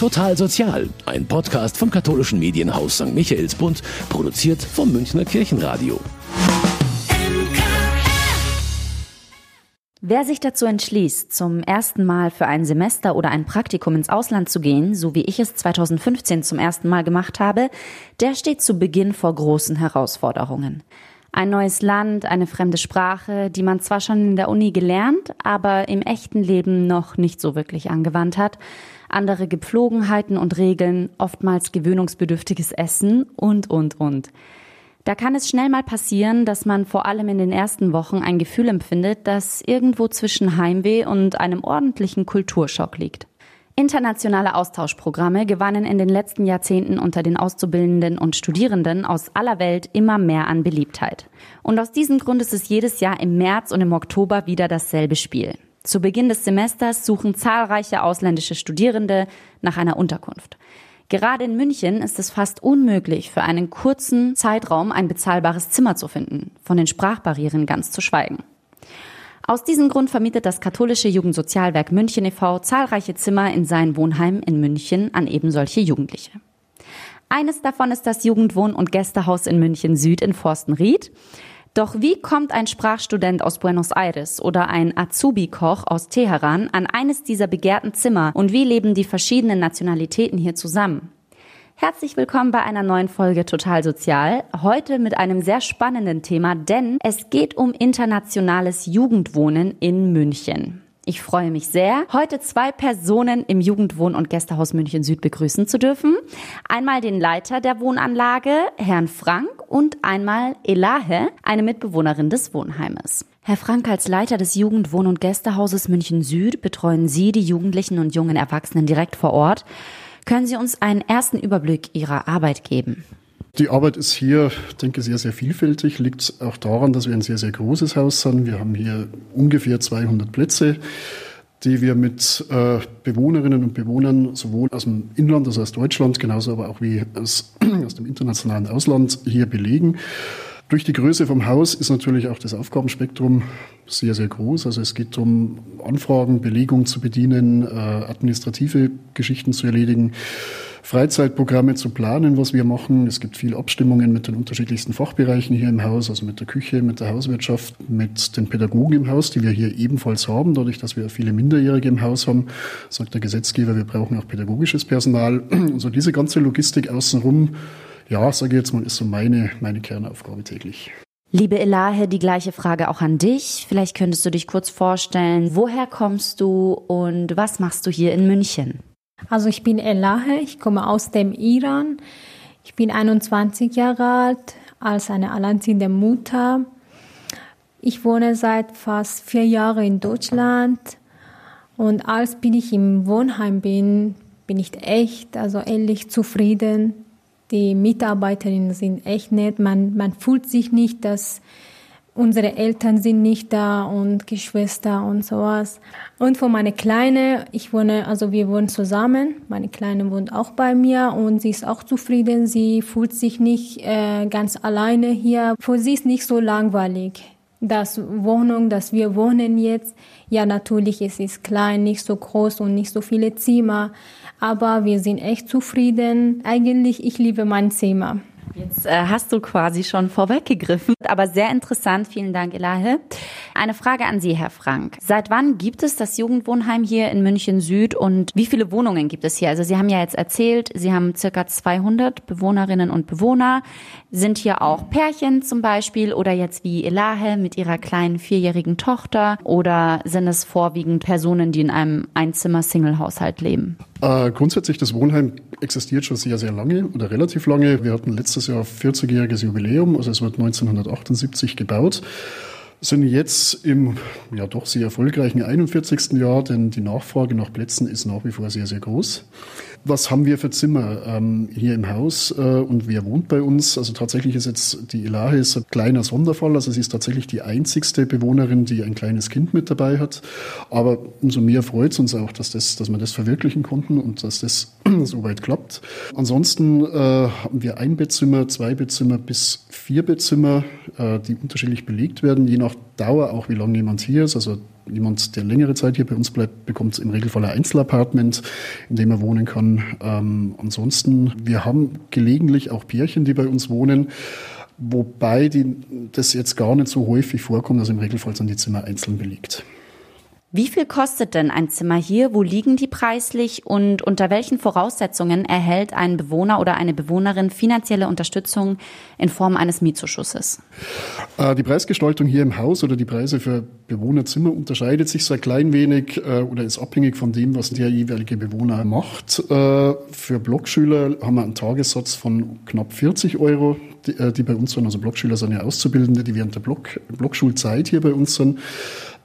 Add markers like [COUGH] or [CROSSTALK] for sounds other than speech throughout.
Total Sozial, ein Podcast vom katholischen Medienhaus St. Michaelsbund, produziert vom Münchner Kirchenradio. Wer sich dazu entschließt, zum ersten Mal für ein Semester oder ein Praktikum ins Ausland zu gehen, so wie ich es 2015 zum ersten Mal gemacht habe, der steht zu Beginn vor großen Herausforderungen. Ein neues Land, eine fremde Sprache, die man zwar schon in der Uni gelernt, aber im echten Leben noch nicht so wirklich angewandt hat, andere Gepflogenheiten und Regeln, oftmals gewöhnungsbedürftiges Essen und, und, und. Da kann es schnell mal passieren, dass man vor allem in den ersten Wochen ein Gefühl empfindet, das irgendwo zwischen Heimweh und einem ordentlichen Kulturschock liegt. Internationale Austauschprogramme gewannen in den letzten Jahrzehnten unter den Auszubildenden und Studierenden aus aller Welt immer mehr an Beliebtheit. Und aus diesem Grund ist es jedes Jahr im März und im Oktober wieder dasselbe Spiel. Zu Beginn des Semesters suchen zahlreiche ausländische Studierende nach einer Unterkunft. Gerade in München ist es fast unmöglich, für einen kurzen Zeitraum ein bezahlbares Zimmer zu finden, von den Sprachbarrieren ganz zu schweigen. Aus diesem Grund vermietet das katholische Jugendsozialwerk München e.V. zahlreiche Zimmer in seinen Wohnheimen in München an eben solche Jugendliche. Eines davon ist das Jugendwohn- und Gästehaus in München Süd in Forstenried. Doch wie kommt ein Sprachstudent aus Buenos Aires oder ein Azubi-Koch aus Teheran an eines dieser begehrten Zimmer und wie leben die verschiedenen Nationalitäten hier zusammen? Herzlich willkommen bei einer neuen Folge Total Sozial. Heute mit einem sehr spannenden Thema, denn es geht um internationales Jugendwohnen in München. Ich freue mich sehr, heute zwei Personen im Jugendwohn- und Gästehaus München Süd begrüßen zu dürfen. Einmal den Leiter der Wohnanlage, Herrn Frank, und einmal Elahe, eine Mitbewohnerin des Wohnheimes. Herr Frank, als Leiter des Jugendwohn- und Gästehauses München Süd betreuen Sie die Jugendlichen und jungen Erwachsenen direkt vor Ort. Können Sie uns einen ersten Überblick Ihrer Arbeit geben? Die Arbeit ist hier, denke ich, sehr, sehr vielfältig. Liegt auch daran, dass wir ein sehr, sehr großes Haus sind. Wir haben hier ungefähr 200 Plätze, die wir mit äh, Bewohnerinnen und Bewohnern sowohl aus dem Inland, also aus Deutschland, genauso aber auch wie aus, [CLEARS THROAT] aus dem internationalen Ausland hier belegen. Durch die Größe vom Haus ist natürlich auch das Aufgabenspektrum sehr, sehr groß. Also es geht um Anfragen, Belegung zu bedienen, äh, administrative Geschichten zu erledigen. Freizeitprogramme zu planen, was wir machen. Es gibt viele Abstimmungen mit den unterschiedlichsten Fachbereichen hier im Haus, also mit der Küche, mit der Hauswirtschaft, mit den Pädagogen im Haus, die wir hier ebenfalls haben. Dadurch, dass wir viele Minderjährige im Haus haben, sagt der Gesetzgeber, wir brauchen auch pädagogisches Personal. Und so diese ganze Logistik außenrum, ja, sage ich jetzt mal, ist so meine, meine Kernaufgabe täglich. Liebe Elahe, die gleiche Frage auch an dich. Vielleicht könntest du dich kurz vorstellen, woher kommst du und was machst du hier in München? Also ich bin Elahe, ich komme aus dem Iran. Ich bin 21 Jahre alt, als eine alleinerziehende Mutter. Ich wohne seit fast vier Jahren in Deutschland. Und als bin ich im Wohnheim bin, bin ich echt, also ehrlich zufrieden. Die Mitarbeiterinnen sind echt nett. Man, man fühlt sich nicht, dass unsere Eltern sind nicht da und Geschwister und sowas. Und von meiner Kleine, ich wohne, also wir wohnen zusammen. Meine Kleine wohnt auch bei mir und sie ist auch zufrieden. Sie fühlt sich nicht äh, ganz alleine hier. Für sie ist nicht so langweilig. Das Wohnung, dass wir wohnen jetzt, ja natürlich, es ist klein, nicht so groß und nicht so viele Zimmer, aber wir sind echt zufrieden. Eigentlich, ich liebe mein Zimmer. Jetzt äh, hast du quasi schon vorweggegriffen, aber sehr interessant. Vielen Dank, Elahe. Eine Frage an Sie, Herr Frank. Seit wann gibt es das Jugendwohnheim hier in München Süd und wie viele Wohnungen gibt es hier? Also Sie haben ja jetzt erzählt, Sie haben circa 200 Bewohnerinnen und Bewohner. Sind hier auch Pärchen zum Beispiel oder jetzt wie Elahe mit ihrer kleinen vierjährigen Tochter oder sind es vorwiegend Personen, die in einem Einzimmer-Single-Haushalt leben? Äh, grundsätzlich, das Wohnheim existiert schon sehr, sehr lange oder relativ lange. Wir hatten letztes Jahr 40-jähriges Jubiläum, also es wird 1978 gebaut sind jetzt im ja doch sehr erfolgreichen 41. Jahr, denn die Nachfrage nach Plätzen ist nach wie vor sehr, sehr groß. Was haben wir für Zimmer ähm, hier im Haus äh, und wer wohnt bei uns? Also tatsächlich ist jetzt die Elahe ist ein kleiner Sonderfall. Also sie ist tatsächlich die einzigste Bewohnerin, die ein kleines Kind mit dabei hat. Aber umso mehr freut es uns auch, dass, das, dass wir das verwirklichen konnten und dass das [CLEARS THROAT] soweit klappt. Ansonsten äh, haben wir ein Bettzimmer, zwei Bettzimmer bis vier Bettzimmer, äh, die unterschiedlich belegt werden, je nach Dauer auch, wie lange jemand hier ist. Also Jemand, der längere Zeit hier bei uns bleibt, bekommt im Regelfall ein Einzelapartment, in dem er wohnen kann. Ähm, ansonsten, wir haben gelegentlich auch Pärchen, die bei uns wohnen. Wobei die, das jetzt gar nicht so häufig vorkommt, also im Regelfall sind die Zimmer einzeln belegt. Wie viel kostet denn ein Zimmer hier? Wo liegen die preislich? Und unter welchen Voraussetzungen erhält ein Bewohner oder eine Bewohnerin finanzielle Unterstützung in Form eines Mietzuschusses? Äh, die Preisgestaltung hier im Haus oder die Preise für Bewohnerzimmer unterscheidet sich so ein klein wenig äh, oder ist abhängig von dem, was der jeweilige Bewohner macht. Äh, für Blockschüler haben wir einen Tagessatz von knapp 40 Euro, die, bei uns sind. Also Blockschüler sind ja Auszubildende, die während der Block, Blockschulzeit hier bei uns sind.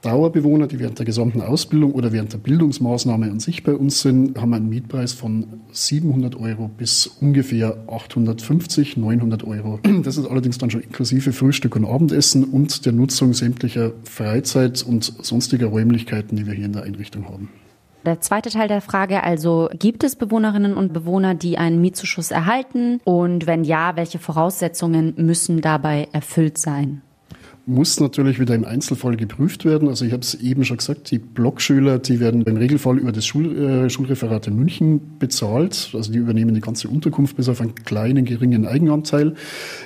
Dauerbewohner, die während der gesamten Ausbildung oder während der Bildungsmaßnahme an sich bei uns sind, haben einen Mietpreis von 700 Euro bis ungefähr 850, 900 Euro. [CLEARS THROAT] Das ist allerdings dann schon inklusive Frühstück und Abendessen und der Nutzung sämtlicher Freizeit- und sonstiger Räumlichkeiten, die wir hier in der Einrichtung haben. Der zweite Teil der Frage, also gibt es Bewohnerinnen und Bewohner, die einen Mietzuschuss erhalten? Und wenn ja, welche Voraussetzungen müssen dabei erfüllt sein? Muss natürlich wieder im Einzelfall geprüft werden. Also ich habe es eben schon gesagt, die Blockschüler, die werden im Regelfall über das Schul, äh, Schulreferat in München bezahlt. Also die übernehmen die ganze Unterkunft bis auf einen kleinen, geringen Eigenanteil.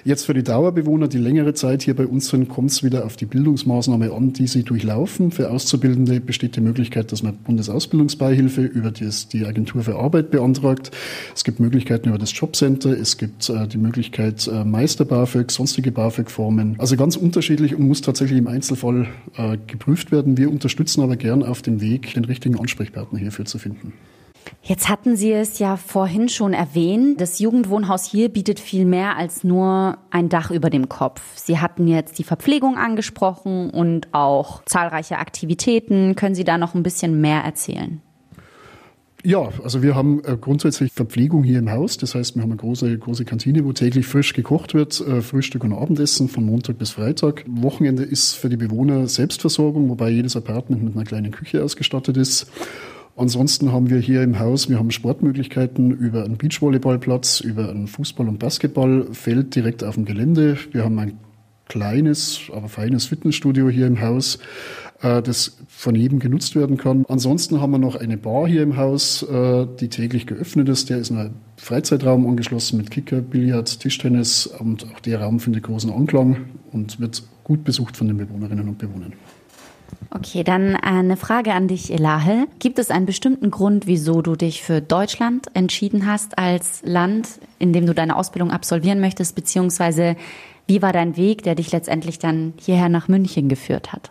Jetzt für die Dauerbewohner, die längere Zeit hier bei uns sind, kommt es wieder auf die Bildungsmaßnahme an, die sie durchlaufen. Für Auszubildende besteht die Möglichkeit, dass man Bundesausbildungsbeihilfe über das, die Agentur für Arbeit beantragt. Es gibt Möglichkeiten über das Jobcenter. Es gibt äh, die Möglichkeit äh, Meister BAföG, sonstige BAföG-Formen. Also ganz unterschiedlich unterschiedlich und muss tatsächlich im Einzelfall äh, geprüft werden. Wir unterstützen aber gern auf dem Weg, den richtigen Ansprechpartner hierfür zu finden. Jetzt hatten Sie es ja vorhin schon erwähnt. Das Jugendwohnhaus hier bietet viel mehr als nur ein Dach über dem Kopf. Sie hatten jetzt die Verpflegung angesprochen und auch zahlreiche Aktivitäten. Können Sie da noch ein bisschen mehr erzählen? Ja, also wir haben äh, grundsätzlich Verpflegung hier im Haus. Das heißt, wir haben eine große, große Kantine, wo täglich frisch gekocht wird, äh, Frühstück und Abendessen von Montag bis Freitag. Wochenende ist für die Bewohner Selbstversorgung, wobei jedes Apartment mit einer kleinen Küche ausgestattet ist. Ansonsten haben wir hier im Haus, wir haben Sportmöglichkeiten über einen Beachvolleyballplatz, über ein Fußball- und Basketballfeld direkt auf dem Gelände. Wir haben ein kleines, aber feines Fitnessstudio hier im Haus. Äh, das von jedem genutzt werden kann. Ansonsten haben wir noch eine Bar hier im Haus, äh, die täglich geöffnet ist. Der ist in einen Freizeitraum angeschlossen mit Kicker, Billard, Tischtennis und auch der Raum findet großen Anklang und wird gut besucht von den Bewohnerinnen und Bewohnern. Okay, dann eine Frage an dich, Elahe. Gibt es einen bestimmten Grund, wieso du dich für Deutschland entschieden hast als Land, in dem du deine Ausbildung absolvieren möchtest, beziehungsweise wie war dein Weg, der dich letztendlich dann hierher nach München geführt hat?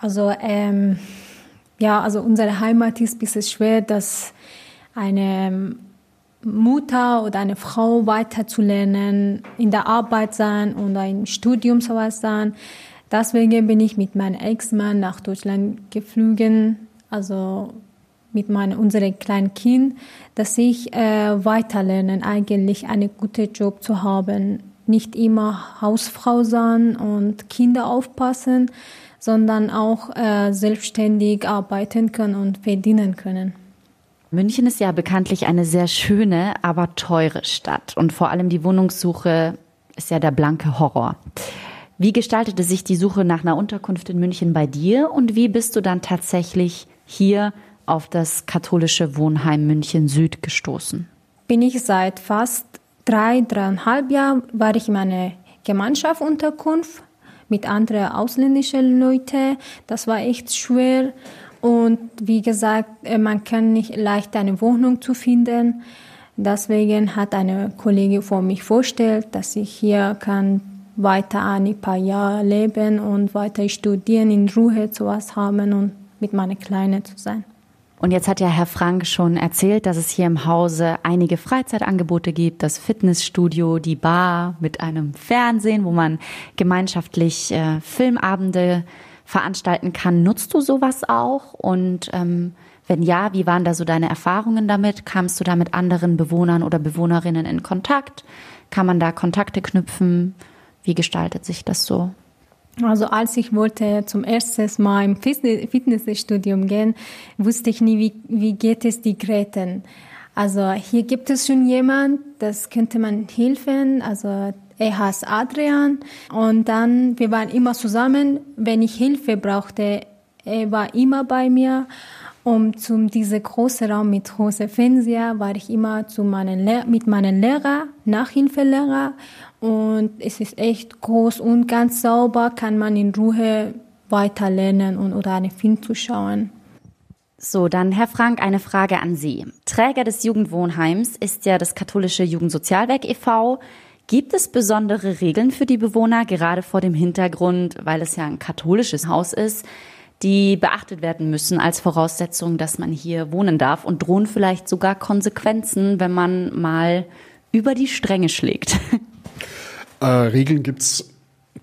Also ähm, ja, also unsere Heimat ist ein bisschen schwer, dass eine Mutter oder eine Frau weiterzulernen, in der Arbeit sein und im Studium sowas sein. Deswegen bin ich mit meinem Ex-Mann nach Deutschland geflogen, also mit meinem unserem kleinen Kind, dass ich äh, weiterlernen, eigentlich einen guten Job zu haben, nicht immer Hausfrau sein und Kinder aufpassen, sondern auch äh, selbstständig arbeiten können und verdienen können. München ist ja bekanntlich eine sehr schöne, aber teure Stadt und vor allem die Wohnungssuche ist ja der blanke Horror. Wie gestaltete sich die Suche nach einer Unterkunft in München bei dir und wie bist du dann tatsächlich hier auf das katholische Wohnheim München Süd gestoßen? Bin ich seit fast drei, dreieinhalb Jahren war ich in einer Gemeinschaftsunterkunft mit anderen ausländischen Leuten. Das war echt schwer. Und wie gesagt, äh, man kann nicht leicht eine Wohnung zu finden. Deswegen hat eine Kollegin vor mich vorgestellt, dass ich hier kann weiter ein paar Jahre leben und weiter studieren, in Ruhe zu was haben und mit meiner Kleinen zu sein. Und jetzt hat ja Herr Frank schon erzählt, dass es hier im Hause einige Freizeitangebote gibt, das Fitnessstudio, die Bar mit einem Fernsehen, wo man gemeinschaftlich äh, Filmabende veranstalten kann. Nutzt du sowas auch? Und ähm, wenn ja, wie waren da so deine Erfahrungen damit? Kamst du da mit anderen Bewohnern oder Bewohnerinnen in Kontakt? Kann man da Kontakte knüpfen? Wie gestaltet sich das so? Also als ich wollte zum ersten Mal im Fitnessstudium gehen, wusste ich nie, wie, wie geht es die Gräten. Also hier gibt es schon jemand, das könnte man helfen. Also er heißt Adrian und dann wir waren immer zusammen. Wenn ich Hilfe brauchte, er war immer bei mir. Und zum diese große Raum mit großem Fernseher war ich immer zu meinen mit meinen Lehrer, Nachhilfelehrer. Und es ist echt groß und ganz sauber, kann man in Ruhe weiter lernen und oder einen Film zuschauen. So, dann Herr Frank, eine Frage an Sie. Träger des Jugendwohnheims ist ja das katholische Jugendsozialwerk e.V. Gibt es besondere Regeln für die Bewohner, gerade vor dem Hintergrund, weil es ja ein katholisches Haus ist, die beachtet werden müssen als Voraussetzung, dass man hier wohnen darf und drohen vielleicht sogar Konsequenzen, wenn man mal über die Stränge schlägt? [LAUGHS] Äh, Regeln gibt's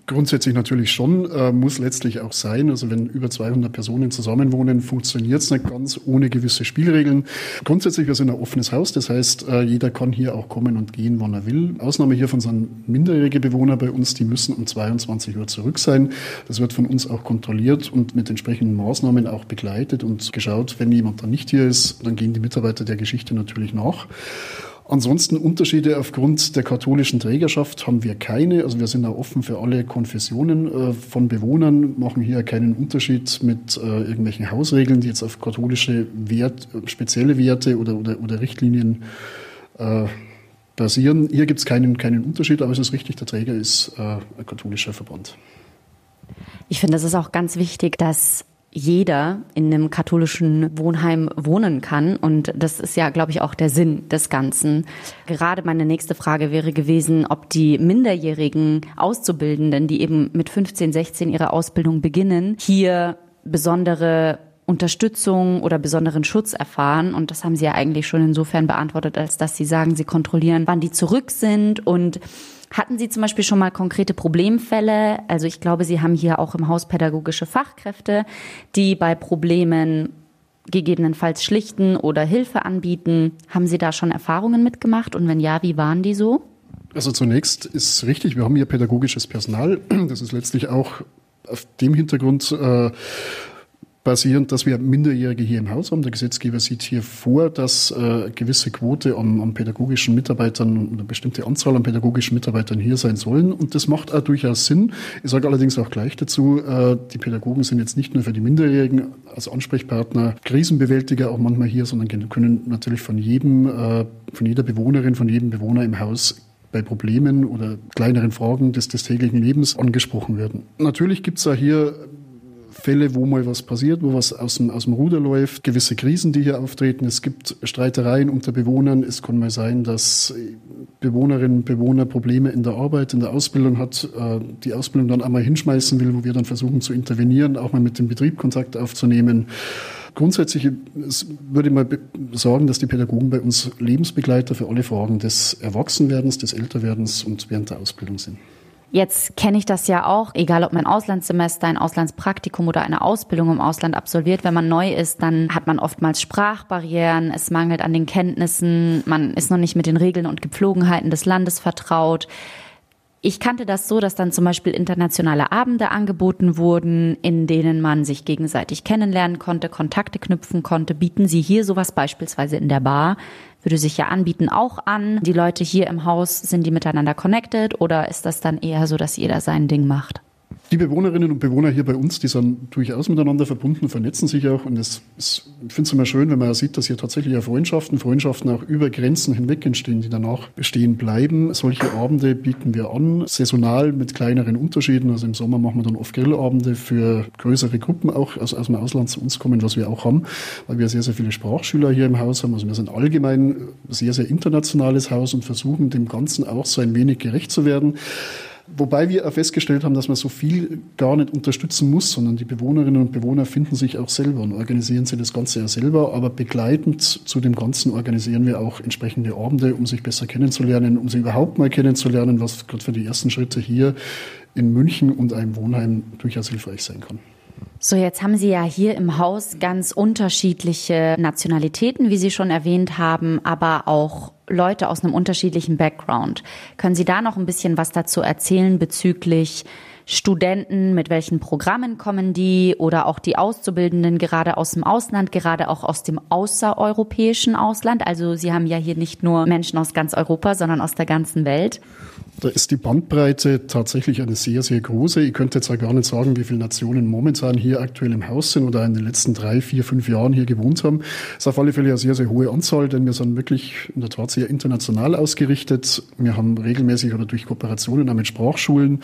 Grundsätzlich natürlich schon, äh, muss letztlich auch sein. Also wenn über 200 Personen zusammenwohnen, funktioniert es nicht ganz ohne gewisse Spielregeln. Grundsätzlich, wir sind ein offenes Haus, das heißt, äh, jeder kann hier auch kommen und gehen, wann er will. Ausnahme hiervon sind minderjährige Bewohner bei uns, die müssen um 22 Uhr zurück sein. Das wird von uns auch kontrolliert und mit entsprechenden Maßnahmen auch begleitet und geschaut, wenn jemand dann nicht hier ist, dann gehen die Mitarbeiter der Geschichte natürlich nach. Ansonsten Unterschiede aufgrund der katholischen Trägerschaft haben wir keine. Also wir sind da offen für alle Konfessionen äh, von Bewohnern, machen hier keinen Unterschied mit äh, irgendwelchen Hausregeln, die jetzt auf katholische Wert, spezielle Werte oder, oder, oder Richtlinien äh, basieren. Hier gibt es keinen, keinen Unterschied, aber es ist richtig, der Träger ist ein katholischer Verband. Ich finde, es ist auch ganz wichtig, dass jeder in einem katholischen Wohnheim wohnen kann. Und das ist ja, glaube ich, auch der Sinn des Ganzen. Gerade meine nächste Frage wäre gewesen, ob die minderjährigen Auszubildenden, die eben mit 15, 16 ihre Ausbildung beginnen, hier besondere Unterstützung oder besonderen Schutz erfahren. Und das haben Sie ja eigentlich schon insofern beantwortet, als dass Sie sagen, Sie kontrollieren, wann die zurück sind und hatten Sie zum Beispiel schon mal konkrete Problemfälle? Also ich glaube, Sie haben hier auch im Haus pädagogische Fachkräfte, die bei Problemen gegebenenfalls schlichten oder Hilfe anbieten. Haben Sie da schon Erfahrungen mitgemacht? Und wenn ja, wie waren die so? Also zunächst ist richtig, wir haben hier pädagogisches Personal. Das ist letztlich auch auf dem Hintergrund äh, basierend, dass wir Minderjährige hier im Haus haben. Der Gesetzgeber sieht hier vor, dass äh, gewisse Quote an, an pädagogischen Mitarbeitern, eine bestimmte Anzahl an pädagogischen Mitarbeitern hier sein sollen. Und das macht auch durchaus Sinn. Ich sage allerdings auch gleich dazu, äh, die Pädagogen sind jetzt nicht nur für die Minderjährigen als Ansprechpartner, Krisenbewältiger auch manchmal hier, sondern können natürlich von jedem, äh, von jeder Bewohnerin, von jedem Bewohner im Haus bei Problemen oder kleineren Fragen des, des täglichen Lebens angesprochen werden. Natürlich gibt es ja hier Fälle, wo mal was passiert, wo was aus dem, aus dem Ruder läuft, gewisse Krisen, die hier auftreten. Es gibt Streitereien unter Bewohnern. Es kann mal sein, dass Bewohnerinnen und Bewohner Probleme in der Arbeit, in der Ausbildung hat, äh, die Ausbildung dann einmal hinschmeißen will, wo wir dann versuchen zu intervenieren, auch mal mit dem Betrieb Kontakt aufzunehmen. Grundsätzlich würde ich mal sagen, dass die Pädagogen bei uns Lebensbegleiter für alle Fragen des Erwachsenwerdens, des Älterwerdens und während der Ausbildung sind. Jetzt kenne ich das ja auch, egal ob man ein Auslandssemester, ein Auslandspraktikum oder eine Ausbildung im Ausland absolviert. Wenn man neu ist, dann hat man oftmals Sprachbarrieren, es mangelt an den Kenntnissen, man ist noch nicht mit den Regeln und Gepflogenheiten des Landes vertraut. Ich kannte das so, dass dann zum Beispiel internationale Abende angeboten wurden, in denen man sich gegenseitig kennenlernen konnte, Kontakte knüpfen konnte. Bieten Sie hier sowas beispielsweise in der Bar? Würde sich ja anbieten auch an. Die Leute hier im Haus, sind die miteinander connected oder ist das dann eher so, dass jeder sein Ding macht? Die Bewohnerinnen und Bewohner hier bei uns, die sind durchaus miteinander verbunden, vernetzen sich auch. Und es ist, ich finde es immer schön, wenn man sieht, dass hier tatsächlich auch Freundschaften, Freundschaften auch über Grenzen hinweg entstehen, die danach bestehen bleiben. Solche Abende bieten wir an, saisonal mit kleineren Unterschieden. Also im Sommer machen wir dann oft Grillabende für größere Gruppen auch aus, aus dem Ausland zu uns kommen, was wir auch haben, weil wir sehr, sehr viele Sprachschüler hier im Haus haben. Also wir sind allgemein ein sehr, sehr internationales Haus und versuchen dem Ganzen auch so ein wenig gerecht zu werden. Wobei wir festgestellt haben, dass man so viel gar nicht unterstützen muss, sondern die Bewohnerinnen und Bewohner finden sich auch selber und organisieren sie das Ganze ja selber. Aber begleitend zu dem Ganzen organisieren wir auch entsprechende Abende, um sich besser kennenzulernen, um sie überhaupt mal kennenzulernen, was gerade für die ersten Schritte hier in München und einem Wohnheim durchaus hilfreich sein kann. So, jetzt haben Sie ja hier im Haus ganz unterschiedliche Nationalitäten, wie Sie schon erwähnt haben, aber auch Leute aus einem unterschiedlichen Background. Können Sie da noch ein bisschen was dazu erzählen bezüglich Studenten, mit welchen Programmen kommen die oder auch die Auszubildenden gerade aus dem Ausland, gerade auch aus dem außereuropäischen Ausland? Also Sie haben ja hier nicht nur Menschen aus ganz Europa, sondern aus der ganzen Welt. Da ist die Bandbreite tatsächlich eine sehr, sehr große. Ich könnte jetzt ja gar nicht sagen, wie viele Nationen momentan hier aktuell im Haus sind oder in den letzten drei, vier, fünf Jahren hier gewohnt haben. Das ist auf alle Fälle eine sehr, sehr hohe Anzahl, denn wir sind wirklich in der Tat sehr international ausgerichtet. Wir haben regelmäßig oder durch Kooperationen auch mit Sprachschulen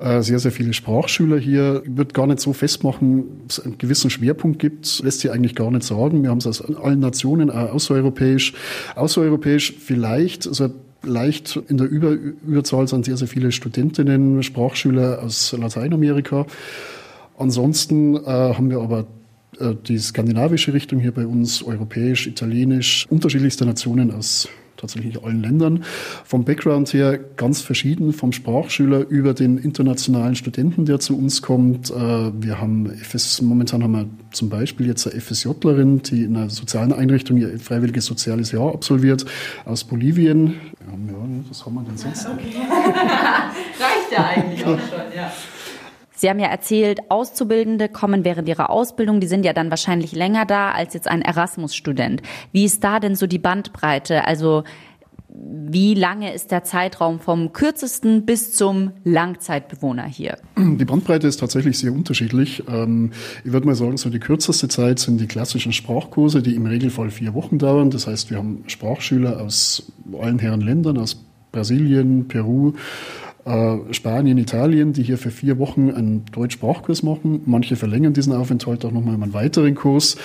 sehr, sehr viele Sprachschüler hier. Ich würde gar nicht so festmachen, ob es einen gewissen Schwerpunkt gibt, lässt sich eigentlich gar nicht sagen. Wir haben es aus allen Nationen, auch außereuropäisch. Außereuropäisch vielleicht, also leicht in der Über Überzahl sind sehr, sehr viele Studentinnen, Sprachschüler aus Lateinamerika. Ansonsten äh, haben wir aber äh, die skandinavische Richtung hier bei uns, europäisch, italienisch, unterschiedlichste Nationen aus tatsächlich allen Ländern. Vom Background her ganz verschieden, vom Sprachschüler über den internationalen Studenten, der zu uns kommt. Äh, wir haben FS, momentan haben wir zum Beispiel jetzt eine FSJlerin, die in einer sozialen Einrichtung ihr freiwilliges soziales Jahr absolviert, aus Bolivien. Ja, was haben wir denn sonst? Okay. [LAUGHS] Reicht ja eigentlich auch schon, ja. Sie haben ja erzählt, Auszubildende kommen während ihrer Ausbildung, die sind ja dann wahrscheinlich länger da als jetzt ein Erasmus-Student. Wie ist da denn so die Bandbreite? Also wie lange ist der Zeitraum vom kürzesten bis zum Langzeitbewohner hier? Die Bandbreite ist tatsächlich sehr unterschiedlich. Ähm, ich würde mal sagen, so die kürzeste Zeit sind die klassischen Sprachkurse, die im Regelfall vier Wochen dauern. Das heißt, wir haben Sprachschüler aus allen Herren Ländern, aus Brasilien, Peru, äh, Spanien, Italien, die hier für vier Wochen einen Deutsch-Sprachkurs machen. Manche verlängern diesen Aufenthalt auch nochmal um einen weiteren Kurs.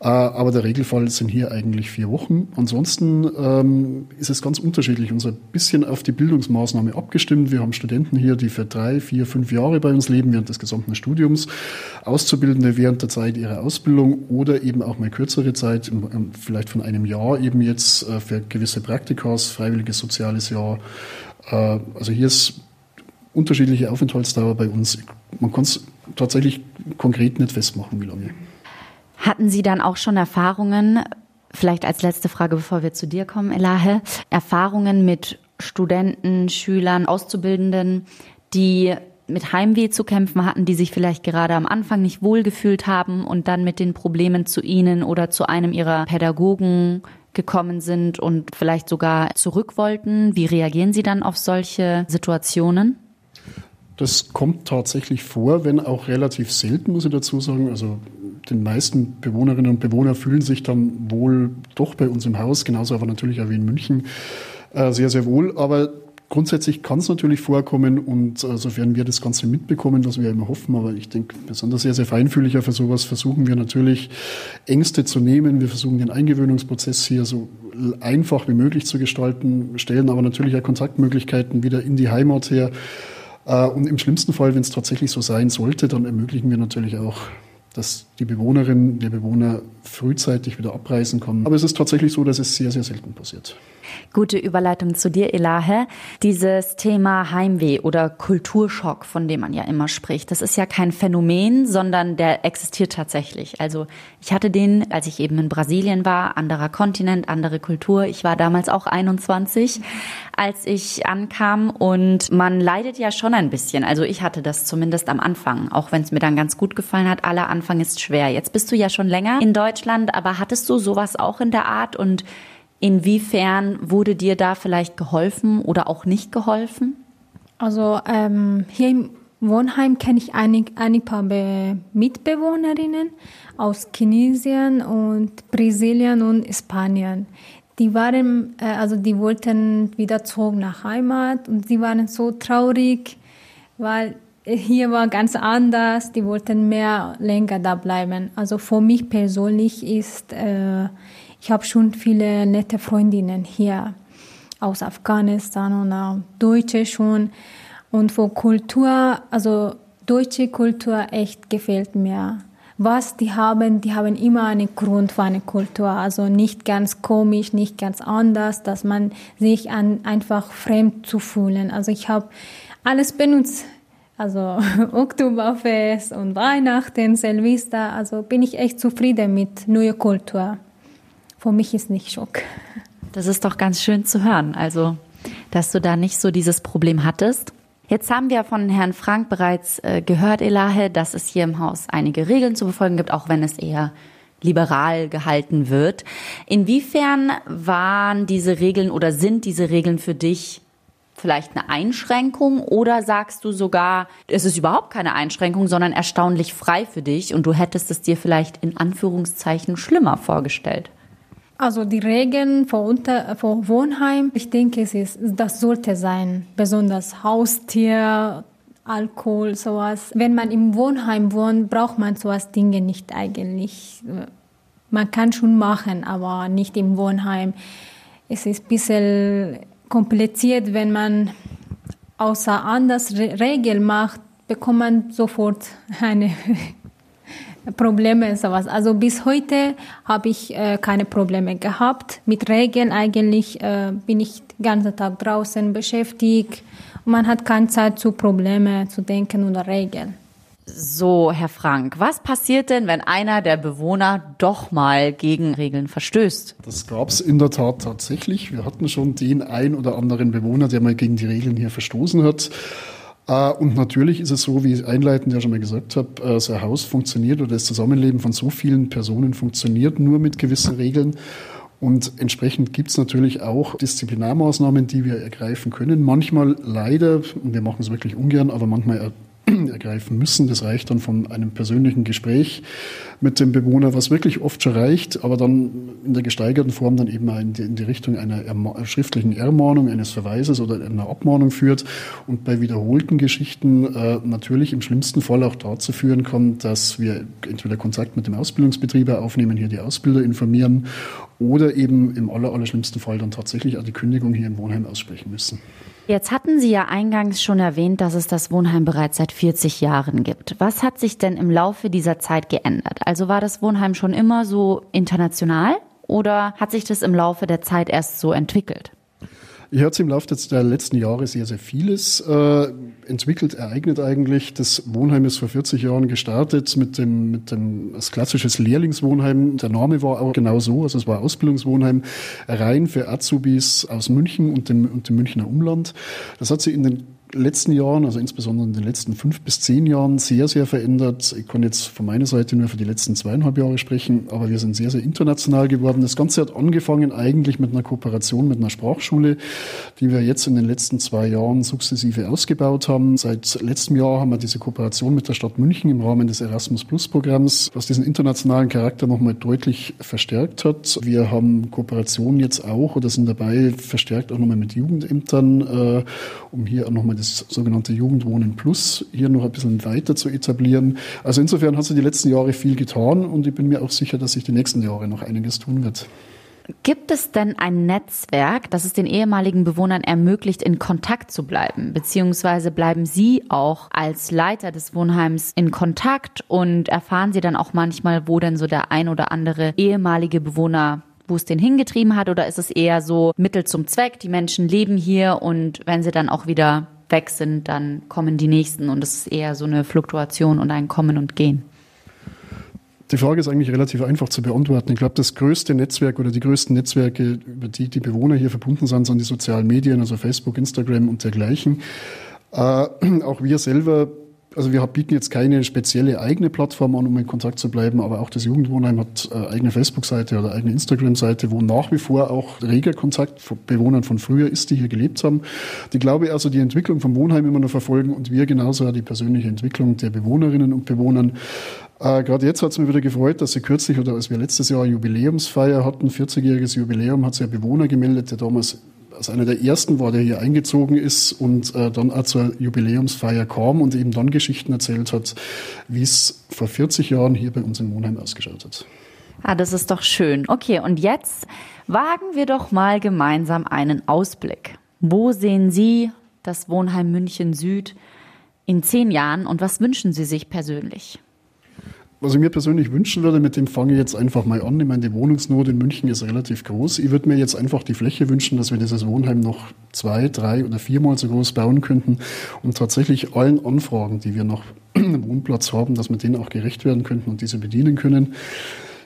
Äh, aber der Regelfall sind hier eigentlich vier Wochen. Ansonsten ähm, ist es ganz unterschiedlich. Unser bisschen auf die Bildungsmaßnahme abgestimmt. Wir haben Studenten hier, die für drei, vier, fünf Jahre bei uns leben, während des gesamten Studiums. Auszubildende während der Zeit ihrer Ausbildung oder eben auch mal kürzere Zeit, vielleicht von einem Jahr eben jetzt äh, für gewisse Praktikas, freiwilliges soziales Jahr. Also hier ist unterschiedliche Aufenthaltsdauer bei uns. Man kann es tatsächlich konkret nicht festmachen, wie lange. Hatten Sie dann auch schon Erfahrungen, vielleicht als letzte Frage, bevor wir zu dir kommen, Elahe, Erfahrungen mit Studenten, Schülern, Auszubildenden, die mit Heimweh zu kämpfen hatten, die sich vielleicht gerade am Anfang nicht wohlgefühlt haben und dann mit den Problemen zu Ihnen oder zu einem Ihrer Pädagogen gekommen sind und vielleicht sogar zurück wollten. Wie reagieren Sie dann auf solche Situationen? Das kommt tatsächlich vor, wenn auch relativ selten, muss ich dazu sagen. Also den meisten Bewohnerinnen und Bewohner fühlen sich dann wohl doch bei uns im Haus, genauso aber natürlich auch wie in München, äh, sehr, sehr wohl. Aber grundsätzlich kann es natürlich vorkommen und äh, sofern wir das Ganze mitbekommen, was wir immer hoffen, aber ich denke, besonders sehr, sehr feinfühliger für sowas versuchen wir natürlich Ängste zu nehmen. Wir versuchen den Eingewöhnungsprozess hier so einfach wie möglich zu gestalten, stellen aber natürlich auch Kontaktmöglichkeiten wieder in die Heimat her. Äh, und im schlimmsten Fall, wenn es tatsächlich so sein sollte, dann ermöglichen wir natürlich auch, dass die Bewohnerinnen, der Bewohner frühzeitig wieder abreisen können. Aber es ist tatsächlich so, dass es sehr, sehr selten passiert. Gute Überleitung zu dir, Elahe. Dieses Thema Heimweh oder Kulturschock, von dem man ja immer spricht, das ist ja kein Phänomen, sondern der existiert tatsächlich. Also ich hatte den, als ich eben in Brasilien war, anderer Kontinent, andere Kultur. Ich war damals auch 21, als ich ankam und man leidet ja schon ein bisschen. Also ich hatte das zumindest am Anfang, auch wenn es mir dann ganz gut gefallen hat. Aller Anfang ist schwer. Jetzt bist du ja schon länger in Deutschland, aber hattest du sowas auch in der Art und Inwiefern wurde dir da vielleicht geholfen oder auch nicht geholfen? Also ähm, hier im Wohnheim kenne ich einig, ein paar Be Mitbewohnerinnen aus Tunesien und Brasilien und Spanien. Die waren, äh, also die wollten wieder zurück nach Heimat und sie waren so traurig, weil hier war ganz anders. Die wollten mehr länger da bleiben. Also für mich persönlich ist äh, ich habe schon viele nette Freundinnen hier aus Afghanistan und auch Deutsche schon. Und für Kultur, also deutsche Kultur echt gefällt mir. Was die haben, die haben immer einen Grund für eine Kultur. Also nicht ganz komisch, nicht ganz anders, dass man sich an, einfach fremd zu fühlen. Also ich habe alles benutzt. Also [LAUGHS] Oktoberfest und Weihnachten, Silvester. Also bin ich echt zufrieden mit neuer Kultur für mich ist nicht Schock. Das ist doch ganz schön zu hören. Also, dass du da nicht so dieses Problem hattest. Jetzt haben wir von Herrn Frank bereits äh, gehört, Elahe, dass es hier im Haus einige Regeln zu befolgen gibt, auch wenn es eher liberal gehalten wird. Inwiefern waren diese Regeln oder sind diese Regeln für dich vielleicht eine Einschränkung oder sagst du sogar, es ist überhaupt keine Einschränkung, sondern erstaunlich frei für dich und du hättest es dir vielleicht in Anführungszeichen schlimmer vorgestellt? Also die Regeln für, Unter für Wohnheim, ich denke, es ist, das sollte sein, besonders Haustier, Alkohol, sowas. Wenn man im Wohnheim wohnt, braucht man sowas Dinge nicht eigentlich. Man kann schon machen, aber nicht im Wohnheim. Es ist ein bisschen kompliziert, wenn man außer anders Regeln macht, bekommt man sofort [LAUGHS] eine [LAUGHS] Probleme sowas. Also bis heute habe ich äh, keine Probleme gehabt. Mit Regeln eigentlich äh, bin ich den ganzen Tag draußen beschäftigt. man hat keine Zeit zu Probleme zu denken oder Regeln. So, Herr Frank, was passiert denn, wenn einer der Bewohner doch mal gegen Regeln verstößt? Das gab es in der Tat tatsächlich. Wir hatten schon den ein oder anderen Bewohner, der mal gegen die Regeln hier verstoßen hat. Äh, und natürlich ist es so, wie ich einleitend ja schon mal gesagt habe, äh, so ein Haus funktioniert oder das Zusammenleben von so vielen Personen funktioniert nur mit gewissen Regeln. Und entsprechend gibt es natürlich auch Disziplinarmaßnahmen, die wir ergreifen können. Manchmal leider, und wir machen es wirklich ungern, aber manchmal [CLEARS THROAT] ergreifen müssen. Das reicht dann von einem persönlichen Gespräch mit dem Bewohner, was wirklich oft schon reicht, aber dann in der gesteigerten Form dann eben in die, in die Richtung einer Erma schriftlichen Ermahnung, eines Verweises oder einer Abmahnung führt und bei wiederholten Geschichten äh, natürlich im schlimmsten Fall auch dazu führen kann, dass wir entweder Kontakt mit dem Ausbildungsbetrieb aufnehmen, hier die Ausbilder informieren oder eben im aller, aller schlimmsten Fall dann tatsächlich auch die Kündigung hier im Wohnheim aussprechen müssen. Jetzt hatten Sie ja eingangs schon erwähnt, dass es das Wohnheim bereits seit 40 Jahren gibt. Was hat sich denn im Laufe dieser Zeit geändert? Also war das Wohnheim schon immer so international oder hat sich das im Laufe der Zeit erst so entwickelt? Hier hat sich im Laufe der letzten Jahre sehr, sehr vieles äh, entwickelt, ereignet eigentlich. Das Wohnheim ist vor 40 Jahren gestartet mit dem, mit dem als klassisches Lehrlingswohnheim. Der Name war auch genau so, also es war Ausbildungswohnheim rein für Azubis aus München und dem, und dem Münchner Umland. Das hat sich in den letzten Jahren, also insbesondere in den letzten fünf bis zehn Jahren, sehr, sehr verändert. Ich kann jetzt von meiner Seite nur für die letzten zweieinhalb Jahre sprechen, aber wir sind sehr, sehr international geworden. Das Ganze hat angefangen eigentlich mit einer Kooperation mit einer Sprachschule, die wir jetzt in den letzten zwei Jahren sukzessive ausgebaut haben. Seit letztem Jahr haben wir diese Kooperation mit der Stadt München im Rahmen des Erasmus Plus Programms, was diesen internationalen Charakter nochmal deutlich verstärkt hat. Wir haben Kooperationen jetzt auch oder sind dabei verstärkt auch nochmal mit Jugendämtern, äh, um hier auch nochmal das das sogenannte Jugendwohnen Plus hier noch ein bisschen weiter zu etablieren. Also insofern hat sich die letzten Jahre viel getan und ich bin mir auch sicher, dass sich die nächsten Jahre noch einiges tun wird. Gibt es denn ein Netzwerk, das es den ehemaligen Bewohnern ermöglicht, in Kontakt zu bleiben? Beziehungsweise bleiben Sie auch als Leiter des Wohnheims in Kontakt und erfahren Sie dann auch manchmal, wo denn so der ein oder andere ehemalige Bewohner wo es den hingetrieben hat? Oder ist es eher so Mittel zum Zweck? Die Menschen leben hier und wenn sie dann auch wieder weg sind, dann kommen die nächsten und es ist eher so eine Fluktuation und ein Kommen und Gehen. Die Frage ist eigentlich relativ einfach zu beantworten. Ich glaube, das größte Netzwerk oder die größten Netzwerke, über die die Bewohner hier verbunden sind, sind die sozialen Medien, also Facebook, Instagram und dergleichen. Äh, auch wir selber also wir bieten jetzt keine spezielle eigene Plattform an, um in Kontakt zu bleiben, aber auch das Jugendwohnheim hat äh, eigene Facebook-Seite oder eigene Instagram-Seite, wo nach wie vor auch reger Kontakt von Bewohnern von früher ist, die hier gelebt haben. Die glaube also die Entwicklung vom Wohnheim immer noch verfolgen und wir genauso die persönliche Entwicklung der Bewohnerinnen und Bewohnern. Äh, Gerade jetzt hat es mich wieder gefreut, dass sie kürzlich oder als wir letztes Jahr Jubiläumsfeier hatten, 40-jähriges Jubiläum, hat sich ein Bewohner gemeldet, der damals als einer der ersten war, der hier eingezogen ist und äh, dann auch zur Jubiläumsfeier kam und eben dann Geschichten erzählt hat, wie es vor 40 Jahren hier bei uns im Wohnheim ausgeschaut hat. Ah, das ist doch schön. Okay, und jetzt wagen wir doch mal gemeinsam einen Ausblick. Wo sehen Sie das Wohnheim München Süd in zehn Jahren und was wünschen Sie sich persönlich? Was ich mir persönlich wünschen würde, mit dem fange ich jetzt einfach mal an. Ich meine, die Wohnungsnot in München ist relativ groß. Ich würde mir jetzt einfach die Fläche wünschen, dass wir dieses Wohnheim noch zwei, drei oder viermal so groß bauen könnten und tatsächlich allen Anfragen, die wir nach einem [CLEARS THROAT] Wohnplatz haben, dass wir denen auch gerecht werden könnten und diese bedienen können.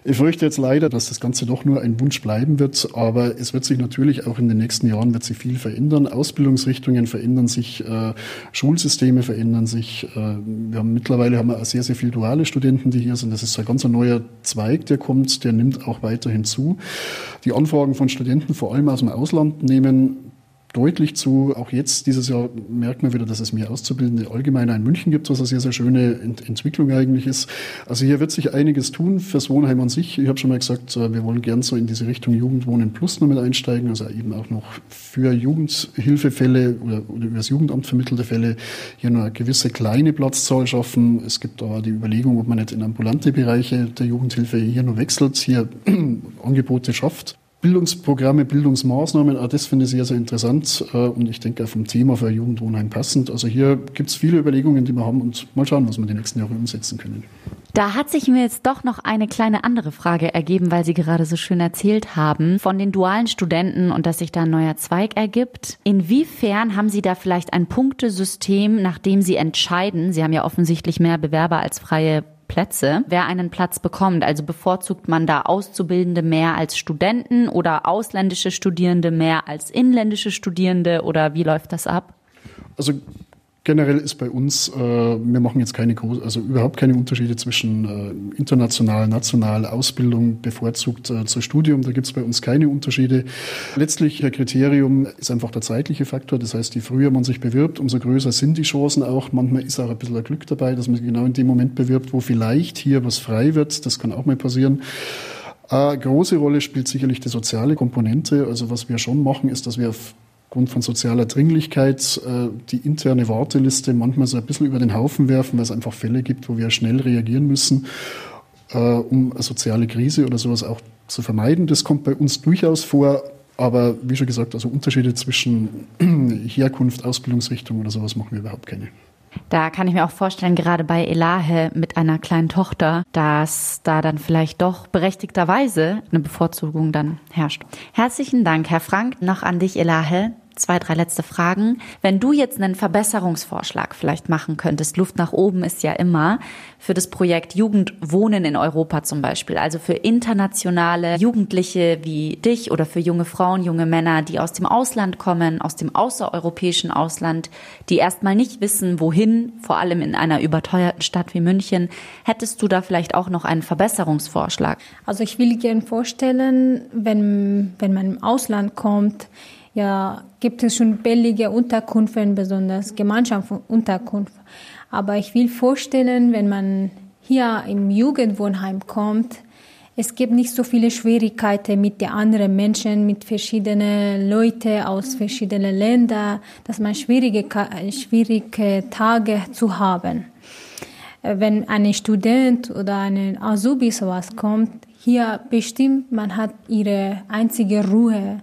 Ich fürchte jetzt leider, dass das Ganze doch nur ein Wunsch bleiben wird, aber es wird sich natürlich auch in den nächsten Jahren wird sich viel verändern. Ausbildungsrichtungen verändern sich, äh, Schulsysteme verändern sich. Äh, wir haben mittlerweile haben wir sehr, sehr viele duale Studenten, die hier sind. Das ist ein ganz neuer Zweig, der kommt, der nimmt auch weiterhin zu. Die Anfragen von Studenten, vor allem aus dem Ausland, nehmen deutlich zu. Auch jetzt, dieses Jahr, merkt man wieder, dass es mehr Auszubildende allgemeiner in München gibt, was eine sehr, sehr schöne Ent Entwicklung eigentlich ist. Also hier wird sich einiges tun fürs Wohnheim an sich. Ich habe schon mal gesagt, äh, wir wollen gern so in diese Richtung Jugendwohnen Plus noch mit einsteigen, also eben auch noch für Jugendhilfefälle oder, oder über das Jugendamt vermittelte Fälle hier nur eine gewisse kleine Platzzahl schaffen. Es gibt aber die Überlegung, ob man nicht in ambulante Bereiche der Jugendhilfe hier nur wechselt, hier [CLEARS THROAT] Angebote schafft. Bildungsprogramme, Bildungsmaßnahmen, auch das finde ich sehr, sehr interessant äh, und ich denke auch vom Thema für Jugendwohnheim passend. Also hier gibt es viele Überlegungen, die wir haben und mal schauen, was wir die nächsten Jahre umsetzen können. Da hat sich mir jetzt doch noch eine kleine andere Frage ergeben, weil Sie gerade so schön erzählt haben von den dualen Studenten und dass sich da ein neuer Zweig ergibt. Inwiefern haben Sie da vielleicht ein Punktesystem, nach dem Sie entscheiden? Sie haben ja offensichtlich mehr Bewerber als freie Plätze, wer einen Platz bekommt. Also bevorzugt man da Auszubildende mehr als Studenten oder ausländische Studierende mehr als inländische Studierende oder wie läuft das ab? Also Generell ist bei uns, äh, wir machen jetzt keine also überhaupt keine Unterschiede zwischen äh, international, national, Ausbildung bevorzugt äh, zu Studium. Da gibt es bei uns keine Unterschiede. Letztlich ein Kriterium ist einfach der zeitliche Faktor. Das heißt, je früher man sich bewirbt, umso größer sind die Chancen auch. Manchmal ist auch ein bisschen Glück dabei, dass man genau in dem Moment bewirbt, wo vielleicht hier was frei wird. Das kann auch mal passieren. Eine große Rolle spielt sicherlich die soziale Komponente. Also was wir schon machen, ist, dass wir auf aufgrund von sozialer Dringlichkeit äh, die interne Warteliste manchmal so ein bisschen über den Haufen werfen, weil es einfach Fälle gibt, wo wir schnell reagieren müssen, äh, um eine soziale Krise oder sowas auch zu vermeiden. Das kommt bei uns durchaus vor. Aber wie schon gesagt, also Unterschiede zwischen [CLEARS THROAT] Herkunft, Ausbildungsrichtung oder sowas machen wir überhaupt keine. Da kann ich mir auch vorstellen, gerade bei Elahe mit einer kleinen Tochter, dass da dann vielleicht doch berechtigterweise eine Bevorzugung dann herrscht. Herzlichen Dank, Herr Frank. Noch an dich, Elahe zwei, drei letzte Fragen. Wenn du jetzt einen Verbesserungsvorschlag vielleicht machen könntest, Luft nach oben ist ja immer, für das Projekt Jugendwohnen in Europa zum Beispiel, also für internationale Jugendliche wie dich oder für junge Frauen, junge Männer, die aus dem Ausland kommen, aus dem außereuropäischen Ausland, die erstmal nicht wissen, wohin, vor allem in einer überteuerten Stadt wie München, hättest du da vielleicht auch noch einen Verbesserungsvorschlag? Also ich will gerne vorstellen, wenn, wenn man im Ausland kommt, ja, gibt es schon billige Unterkünfte, besonders Gemeinschaftsunterkunft. Aber ich will vorstellen, wenn man hier im Jugendwohnheim kommt, es gibt nicht so viele Schwierigkeiten mit den anderen Menschen, mit verschiedenen Leuten aus verschiedenen Ländern, dass man schwierige, schwierige Tage zu haben. Wenn ein Student oder ein Azubi sowas kommt, hier bestimmt, man hat ihre einzige Ruhe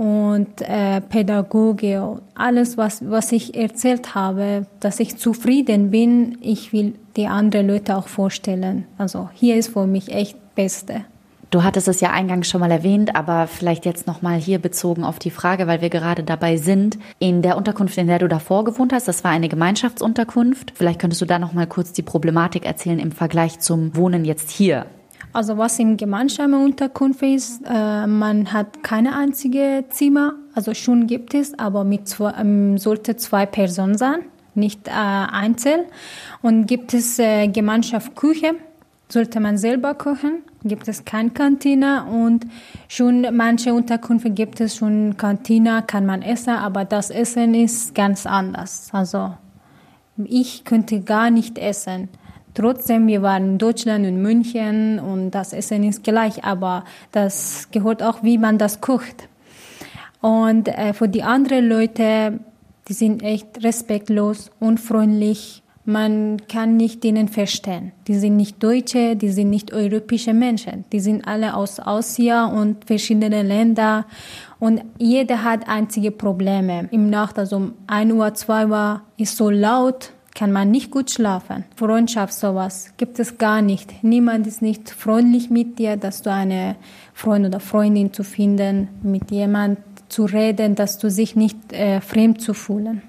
und äh, Pädagoge, alles, was, was ich erzählt habe, dass ich zufrieden bin, ich will die anderen Leute auch vorstellen. Also hier ist für mich echt Beste. Du hattest es ja eingangs schon mal erwähnt, aber vielleicht jetzt nochmal hier bezogen auf die Frage, weil wir gerade dabei sind. In der Unterkunft, in der du davor gewohnt hast, das war eine Gemeinschaftsunterkunft. Vielleicht könntest du da nochmal kurz die Problematik erzählen im Vergleich zum Wohnen jetzt hier also was in Gemeinschaftsunterkunft ist, äh, man hat keine einzige Zimmer, also schon gibt es, aber mit zwei, ähm, sollte zwei Personen sein, nicht äh, einzeln. Und gibt es äh, Gemeinschaftsküche, sollte man selber kochen, gibt es keine Kantine und schon manche Unterkünfte gibt es schon Kantine, kann man essen, aber das Essen ist ganz anders. Also ich könnte gar nicht essen. Trotzdem, wir waren in Deutschland und München und das Essen ist gleich, aber das gehört auch, wie man das kocht. Und äh, für die anderen Leute, die sind echt respektlos, unfreundlich. Man kann nicht denen verstehen. Die sind nicht Deutsche, die sind nicht europäische Menschen. Die sind alle aus Asien und verschiedene Länder. Und jeder hat einzige Probleme. Im Nacht, also um 1 Uhr, 2 Uhr, ist so laut kann man nicht gut schlafen. Freundschaft, sowas gibt es gar nicht. Niemand ist nicht freundlich mit dir, dass du eine Freund oder Freundin zu finden, mit jemand zu reden, dass du sich nicht äh, fremd zu fühlen.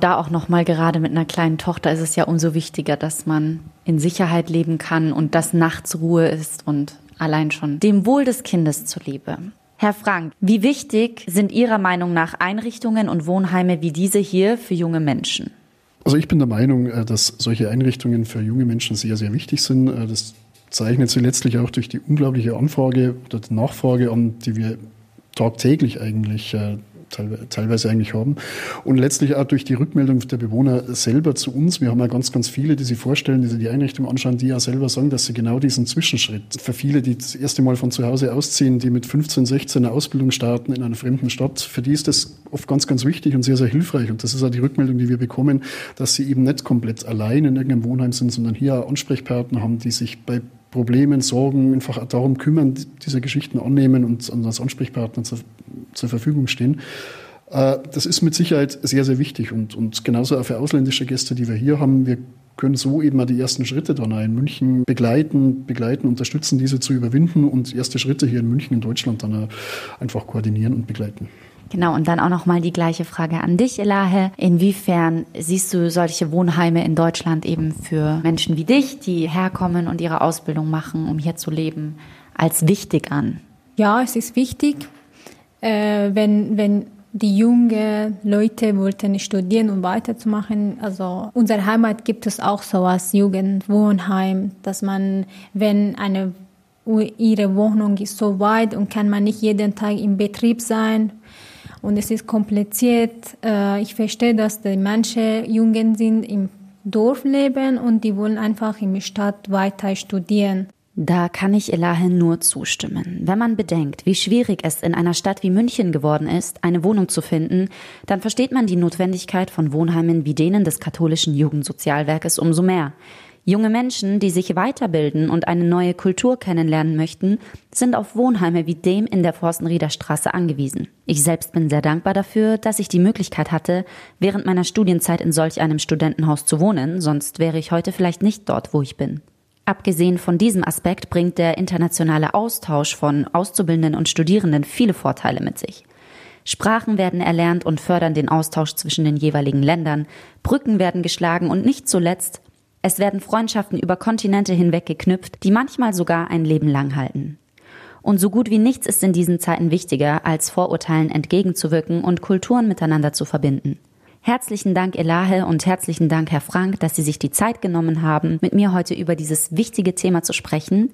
Da auch noch mal gerade mit einer kleinen Tochter ist es ja umso wichtiger, dass man in Sicherheit leben kann und dass nachts Ruhe ist und allein schon dem Wohl des Kindes zuliebe. Herr Frank, wie wichtig sind Ihrer Meinung nach Einrichtungen und Wohnheime wie diese hier für junge Menschen? Also ich bin der Meinung, äh, dass solche Einrichtungen für junge Menschen sehr, sehr wichtig sind. Äh, das zeichnet sie letztlich auch durch die unglaubliche Anfrage oder Nachfrage an, die wir tagtäglich eigentlich äh, teilweise eigentlich haben. Und letztlich auch durch die Rückmeldung der Bewohner selber zu uns. Wir haben ja ganz, ganz viele, die sich vorstellen, die sich die Einrichtung anschauen, die ja selber sagen, dass sie genau diesen Zwischenschritt für viele, die das erste Mal von zu Hause ausziehen, die mit 15, 16 eine Ausbildung starten in einer fremden Stadt, für die ist das oft ganz, ganz wichtig und sehr, sehr hilfreich. Und das ist auch die Rückmeldung, die wir bekommen, dass sie eben nicht komplett allein in irgendeinem Wohnheim sind, sondern hier Ansprechpartner haben, die sich bei Problemen, Sorgen einfach darum kümmern, diese Geschichten annehmen und als Ansprechpartner zur, zur Verfügung stehen. Äh, das ist mit Sicherheit sehr, sehr wichtig und, und genauso auch für ausländische Gäste, die wir hier haben. Wir können so eben mal die ersten Schritte dann in München begleiten, begleiten, unterstützen, diese zu überwinden und erste Schritte hier in München in Deutschland dann einfach koordinieren und begleiten. Genau, und dann auch nochmal die gleiche Frage an dich, Elahe. Inwiefern siehst du solche Wohnheime in Deutschland eben für Menschen wie dich, die herkommen und ihre Ausbildung machen, um hier zu leben, als wichtig an? Ja, es ist wichtig, äh, wenn, wenn die jungen Leute wollten studieren und weiterzumachen. Also unsere Heimat gibt es auch so als Jugendwohnheim, dass man, wenn eine ihre Wohnung ist so weit und kann man nicht jeden Tag im Betrieb sein, und es ist kompliziert. Äh, ich verstehe, dass die manche Jungen sind im Dorf leben und die wollen einfach in der Stadt weiter studieren. Da kann ich Elahe nur zustimmen. Wenn man bedenkt, wie schwierig es in einer Stadt wie München geworden ist, eine Wohnung zu finden, dann versteht man die Notwendigkeit von Wohnheimen wie denen des katholischen Jugendsozialwerkes umso mehr. Junge Menschen, die sich weiterbilden und eine neue Kultur kennenlernen möchten, sind auf Wohnheime wie dem in der Forstenrieder Straße angewiesen. Ich selbst bin sehr dankbar dafür, dass ich die Möglichkeit hatte, während meiner Studienzeit in solch einem Studentenhaus zu wohnen, sonst wäre ich heute vielleicht nicht dort, wo ich bin. Abgesehen von diesem Aspekt bringt der internationale Austausch von Auszubildenden und Studierenden viele Vorteile mit sich. Sprachen werden erlernt und fördern den Austausch zwischen den jeweiligen Ländern, Brücken werden geschlagen und nicht zuletzt es werden Freundschaften über Kontinente hinweg geknüpft, die manchmal sogar ein Leben lang halten. Und so gut wie nichts ist in diesen Zeiten wichtiger, als Vorurteilen entgegenzuwirken und Kulturen miteinander zu verbinden. Herzlichen Dank, Elahe, und herzlichen Dank, Herr Frank, dass Sie sich die Zeit genommen haben, mit mir heute über dieses wichtige Thema zu sprechen.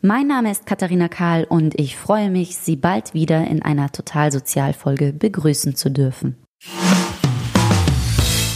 Mein Name ist Katharina Kahl und ich freue mich, Sie bald wieder in einer Totalsozialfolge begrüßen zu dürfen.